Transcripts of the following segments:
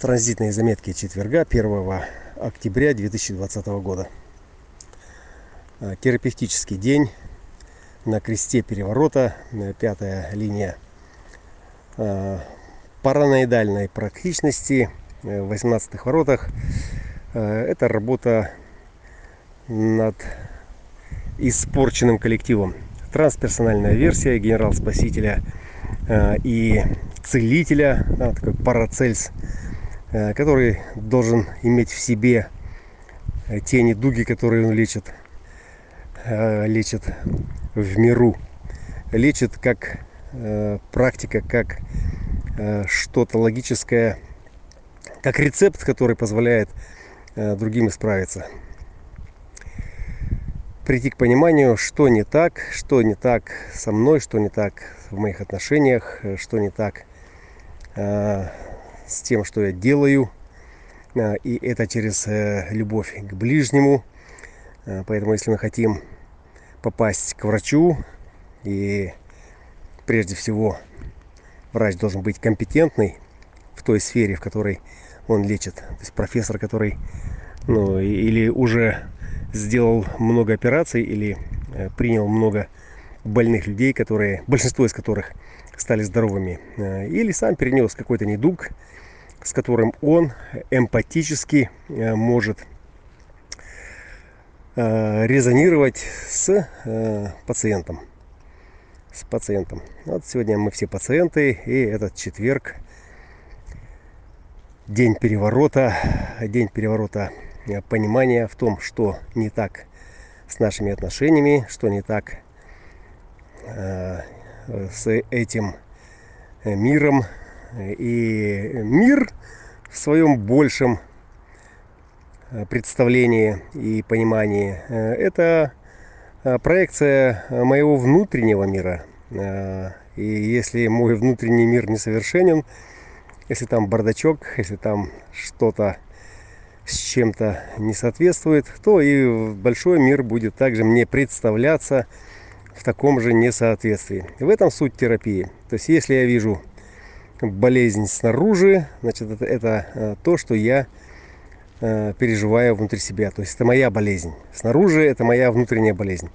Транзитные заметки четверга 1 октября 2020 года. А, терапевтический день на кресте переворота, пятая линия а, параноидальной практичности э, в 18 воротах. А, это работа над испорченным коллективом. Трансперсональная версия генерал-спасителя и целителя, такой парацельс который должен иметь в себе э, те недуги, которые он лечит, э, лечит в миру. Лечит как практика, как что-то логическое, как рецепт, который позволяет другим исправиться. Прийти к пониманию, что не так, что не так со мной, что не так в моих отношениях, что не так с тем, что я делаю. А, и это через э, любовь к ближнему. А, поэтому, если мы хотим попасть к врачу, и прежде всего врач должен быть компетентный в той сфере, в которой он лечит. То есть профессор, который ну, или уже сделал много операций, или э, принял много больных людей, которые, большинство из которых стали здоровыми, э, или сам перенес какой-то недуг, с которым он эмпатически э, может э, резонировать с пациентом. С пациентом. Вот сегодня мы все пациенты, и этот четверг, день переворота, день переворота понимания в том, что не так с нашими отношениями, что не так с этим миром, и мир в своем большем э, представлении и понимании. Э, это э, проекция моего внутреннего мира. И если мой внутренний мир несовершенен, если там бардачок, если там что-то с чем-то не соответствует, то и большой мир будет также мне представляться в таком же несоответствии. В этом суть терапии. То есть если я вижу болезнь снаружи, значит, это, это э, то, что я э, переживаю внутри себя. То есть это моя болезнь. Снаружи это моя внутренняя болезнь.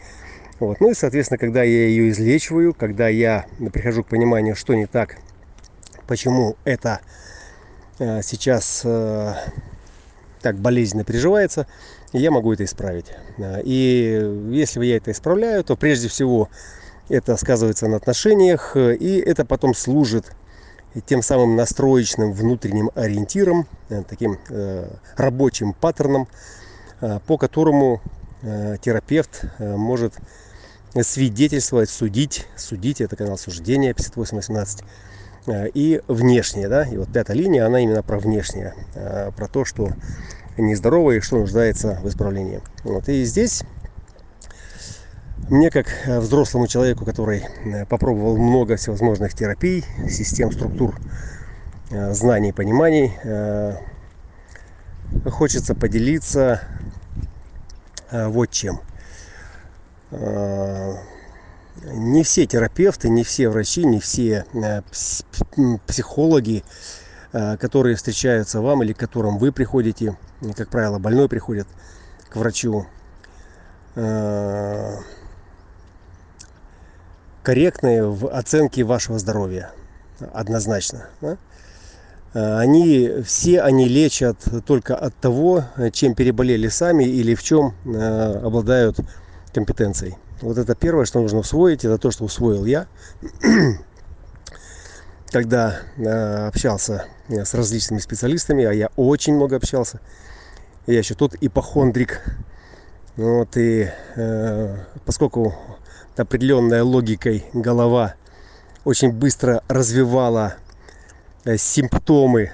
Вот. Ну и, соответственно, когда я ее излечиваю, когда я прихожу к пониманию, что не так, почему это э, сейчас так болезненно переживается, я могу это исправить. И если я это исправляю, то прежде всего это сказывается на отношениях, и это потом служит тем самым настроечным внутренним ориентиром, э, таким э, рабочим паттерном, э, по которому терапевт может свидетельствовать, судить, судить, это канал суждения 5818, и внешнее, да, и вот пятая линия, она именно про внешнее, про то, что нездорово и что нуждается в исправлении. Вот, и здесь мне, как э, взрослому человеку, который э, попробовал много всевозможных терапий, систем, структур, э, знаний, пониманий, хочется поделиться вот чем. Не все терапевты, не все врачи, не все психологи, которые встречаются вам или к которым вы приходите, как правило, больной приходит к врачу, корректные в оценке вашего здоровья. Однозначно. Э, они все они лечат только от того, чем переболели сами или в чем э, обладают компетенцией. Вот это первое, что нужно усвоить, это то, что усвоил я, когда э, общался с различными специалистами, а я очень много общался. Я еще тот ипохондрик. Вот и поскольку определенной логикой голова очень быстро развивала э, симптомы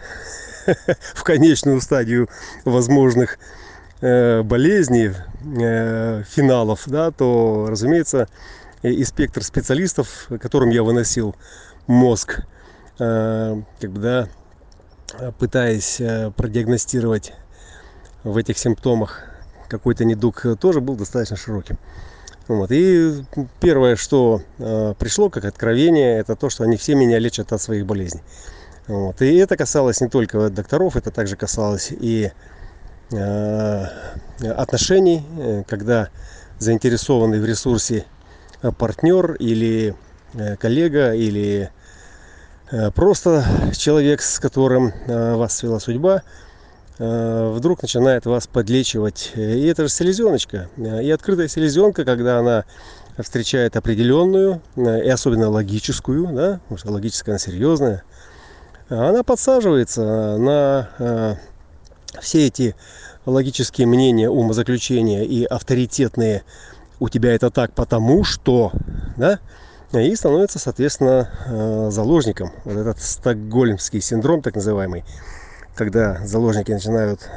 в конечную стадию возможных э, болезней, э, финалов, да, то, разумеется, и спектр специалистов, которым я выносил мозг, как бы, да, пытаясь продиагностировать в этих симптомах какой-то недуг, тоже был достаточно широким. Вот. И первое, что э, пришло как откровение, это то, что они все меня лечат от своих болезней. Вот. И это касалось не только докторов, это также касалось и э, отношений, э, когда заинтересованный в ресурсе партнер или э, коллега или э, просто человек, с которым э, вас свела судьба, вдруг начинает вас подлечивать. И это же селезеночка. И открытая селезенка, когда она встречает определенную и особенно логическую, да, потому что логическая она серьезная, она подсаживается на все эти логические мнения, умозаключения и авторитетные у тебя это так потому что, да, и становится, соответственно, э, заложником. Вот этот стокгольмский синдром, так называемый, когда заложники начинают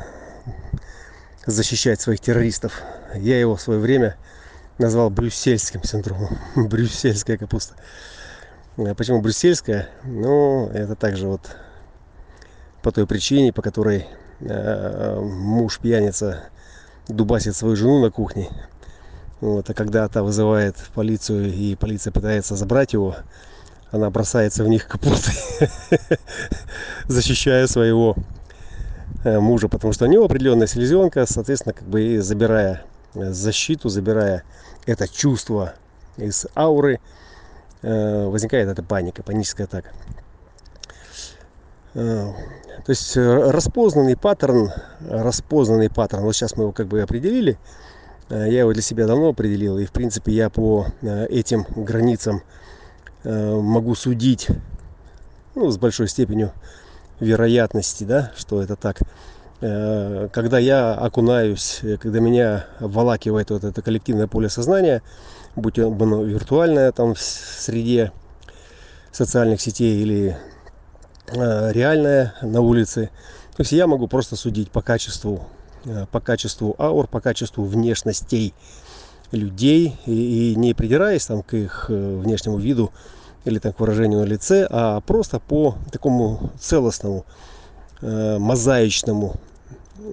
защищать своих террористов. Я его в свое время назвал брюссельским синдромом. Брюссельская капуста. А почему брюссельская? Ну, это также вот по той причине, по которой э, муж пьяница дубасит свою жену на кухне вот, а когда та вызывает полицию и полиция пытается забрать его, она бросается в них капустой, защищая своего э, мужа, потому что у него определенная селезенка, соответственно, как бы забирая защиту, забирая это чувство из ауры, э, возникает эта паника, паническая атака. Э, то есть распознанный паттерн, распознанный паттерн, вот сейчас мы его как бы определили, Э, я его для себя давно определил, и в принципе я по э, этим границам э, могу судить ну, с большой степенью вероятности, да, что это так. Когда я окунаюсь, когда меня обволакивает вот это коллективное поле сознания, будь оно виртуальное там в среде социальных сетей или реальное на улице, то есть я могу просто судить по качеству Э, по качеству аур, по качеству внешностей людей. И, и не придираясь там к их э, внешнему виду или так к выражению на лице, а просто по такому целостному, э, мозаичному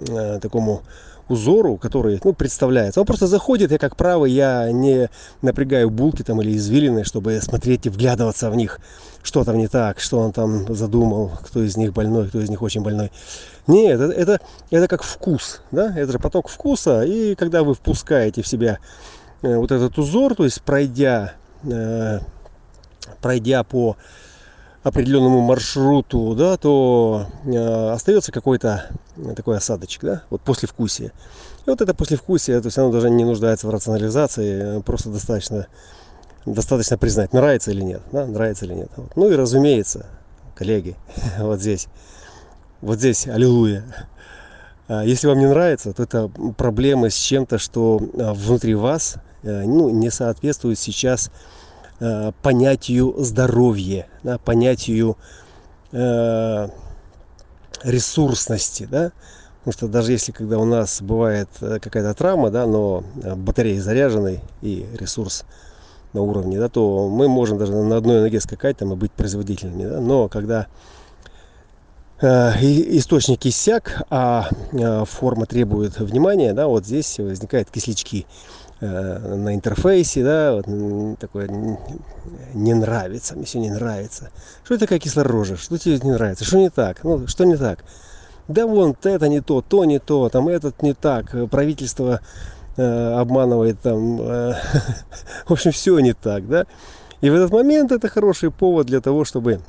э, такому узору, который ну, представляется. Он просто заходит, я как правый, я не напрягаю булки там или извилины, чтобы смотреть и вглядываться в них, что там не так, что он там задумал, кто из них больной, кто из них очень больной. Нет, это, это, это как вкус, да, это же поток вкуса, и когда вы впускаете в себя э, вот этот узор, то есть пройдя, э, пройдя по определенному маршруту, да, то э, остается какой-то такой осадочек, да, вот послевкусие. И вот это послевкусие, то есть оно даже не нуждается в рационализации, просто достаточно, достаточно признать, нравится или нет, да, нравится или нет. Вот. Ну и разумеется, коллеги, вот здесь вот здесь, аллилуйя. А, если вам не нравится, то это проблемы с чем-то, что а, внутри вас э, ну, не соответствует сейчас э, понятию здоровья, да, понятию э, ресурсности. Да? Потому что даже если когда у нас бывает какая-то травма, да, но батарея заряженной и ресурс на уровне, да, то мы можем даже на одной ноге скакать там, и быть производительными. Да? Но когда Э, источник иссяк, а э, форма требует внимания, да, вот здесь возникают кислячки э, на интерфейсе, да, вот такое не нравится, мне все не нравится. Что это такая кислорожа? Что тебе не нравится? Что не так? Ну, что не так? Да вон, это не то, то не то, там этот не так, правительство э, обманывает там, э, в общем, все не так, да. И в этот момент это хороший повод для того, чтобы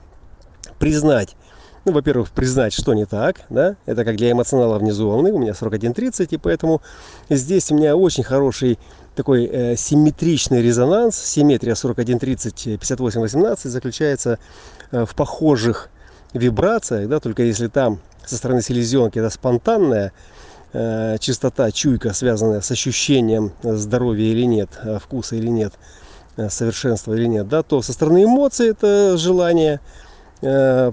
признать ну, во-первых, признать, что не так, да, это как для эмоционала внизу волны, у меня срок 1.30, и поэтому здесь у меня очень хороший такой э, симметричный резонанс, симметрия 41.30, 58.18 заключается э, в похожих вибрациях, да, только если там со стороны селезенки это спонтанная э, чистота, чуйка, связанная с ощущением здоровья или нет, э, вкуса или нет, э, совершенства или нет, да, то со стороны эмоций это желание – Э,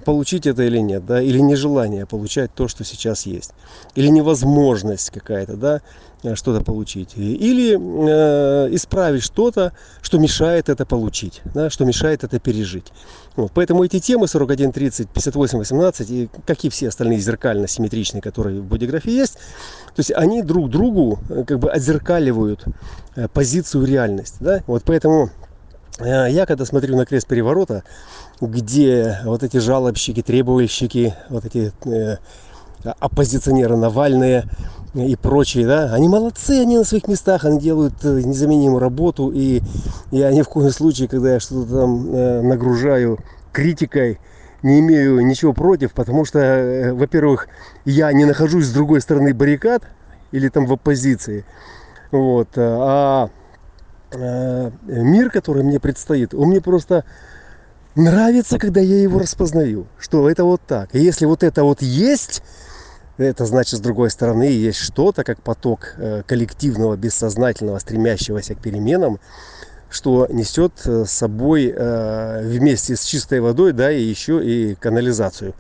получить это или нет, да, или нежелание получать то, что сейчас есть, или невозможность какая-то, да, э, что-то получить, или э, исправить что-то, что мешает это получить, да, что мешает это пережить. Вот, поэтому эти темы 41, 30, 58, 18 и как и все остальные зеркально-симметричные, которые в бодиграфии есть, то есть они друг другу э, как бы отзеркаливают позицию реальности, да, вот поэтому Э, я когда смотрю на крест переворота, где вот эти жалобщики, требовальщики, вот эти э, оппозиционеры Навальные и прочие, да, они молодцы, они на своих местах, они делают э, незаменимую работу, и я ни в коем случае, когда я что-то там э, нагружаю критикой, не имею ничего против, потому что, э, во-первых, я не нахожусь с другой стороны баррикад или там в оппозиции, вот, а э, мир, который мне предстоит, он мне просто нравится, когда я его распознаю, что это вот так. И если вот это вот есть, это значит, с другой стороны, есть что-то, как поток э, коллективного, бессознательного, стремящегося к переменам, что несет э, с собой э, вместе с чистой водой, да, и еще и канализацию.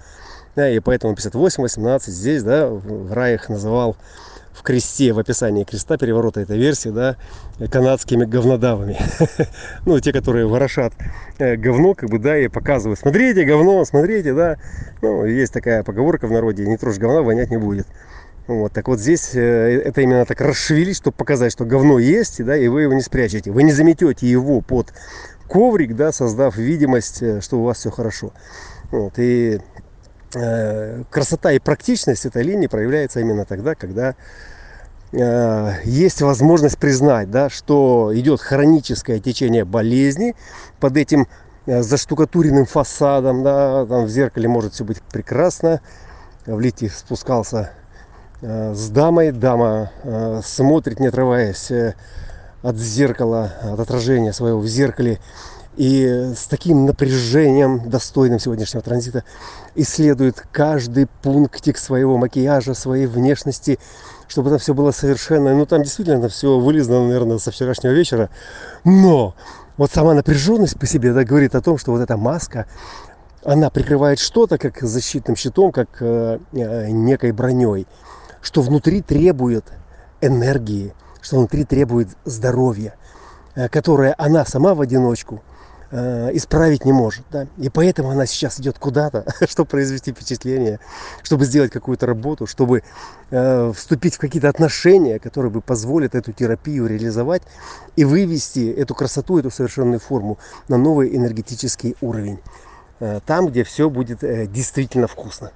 И поэтому 58-18 здесь, да, в раях называл в кресте, в описании креста переворота этой версии, да, канадскими говнодавами. ну, те, которые ворошат э, говно, как бы, да, и показывают, смотрите, говно, смотрите, да. Ну, есть такая поговорка в народе, не трожь говна, вонять не будет. Вот, так вот здесь э, это именно так расшевелить, чтобы показать, что говно есть, да, и вы его не спрячете. Вы не заметете его под коврик, да, создав видимость, э, что у вас все хорошо. Вот, и красота и практичность этой линии проявляется именно тогда, когда э, есть возможность признать, да, что идет хроническое течение болезни под этим э, заштукатуренным фасадом, да, там в зеркале может все быть прекрасно. В лифте спускался Э, с дамой. Дама э, смотрит, не отрываясь э, от зеркала, от отражения своего в зеркале. И с таким напряжением, достойным сегодняшнего транзита, исследует каждый пунктик своего макияжа, своей внешности, чтобы это все было совершенно... Ну, там действительно все вылезано, наверное, со вчерашнего вечера. Но вот сама напряженность по себе да, говорит о том, что вот эта маска, она прикрывает что-то как защитным щитом, как э, некой броней что внутри требует энергии, что внутри требует здоровья, э, которое она сама в одиночку э, исправить не может. Да? И поэтому она сейчас идет куда-то, чтобы произвести впечатление, чтобы сделать какую-то работу, чтобы э, вступить в какие-то отношения, которые бы позволят эту терапию реализовать и вывести эту красоту, эту совершенную форму на новый энергетический уровень. Э, там, где все будет э, действительно вкусно.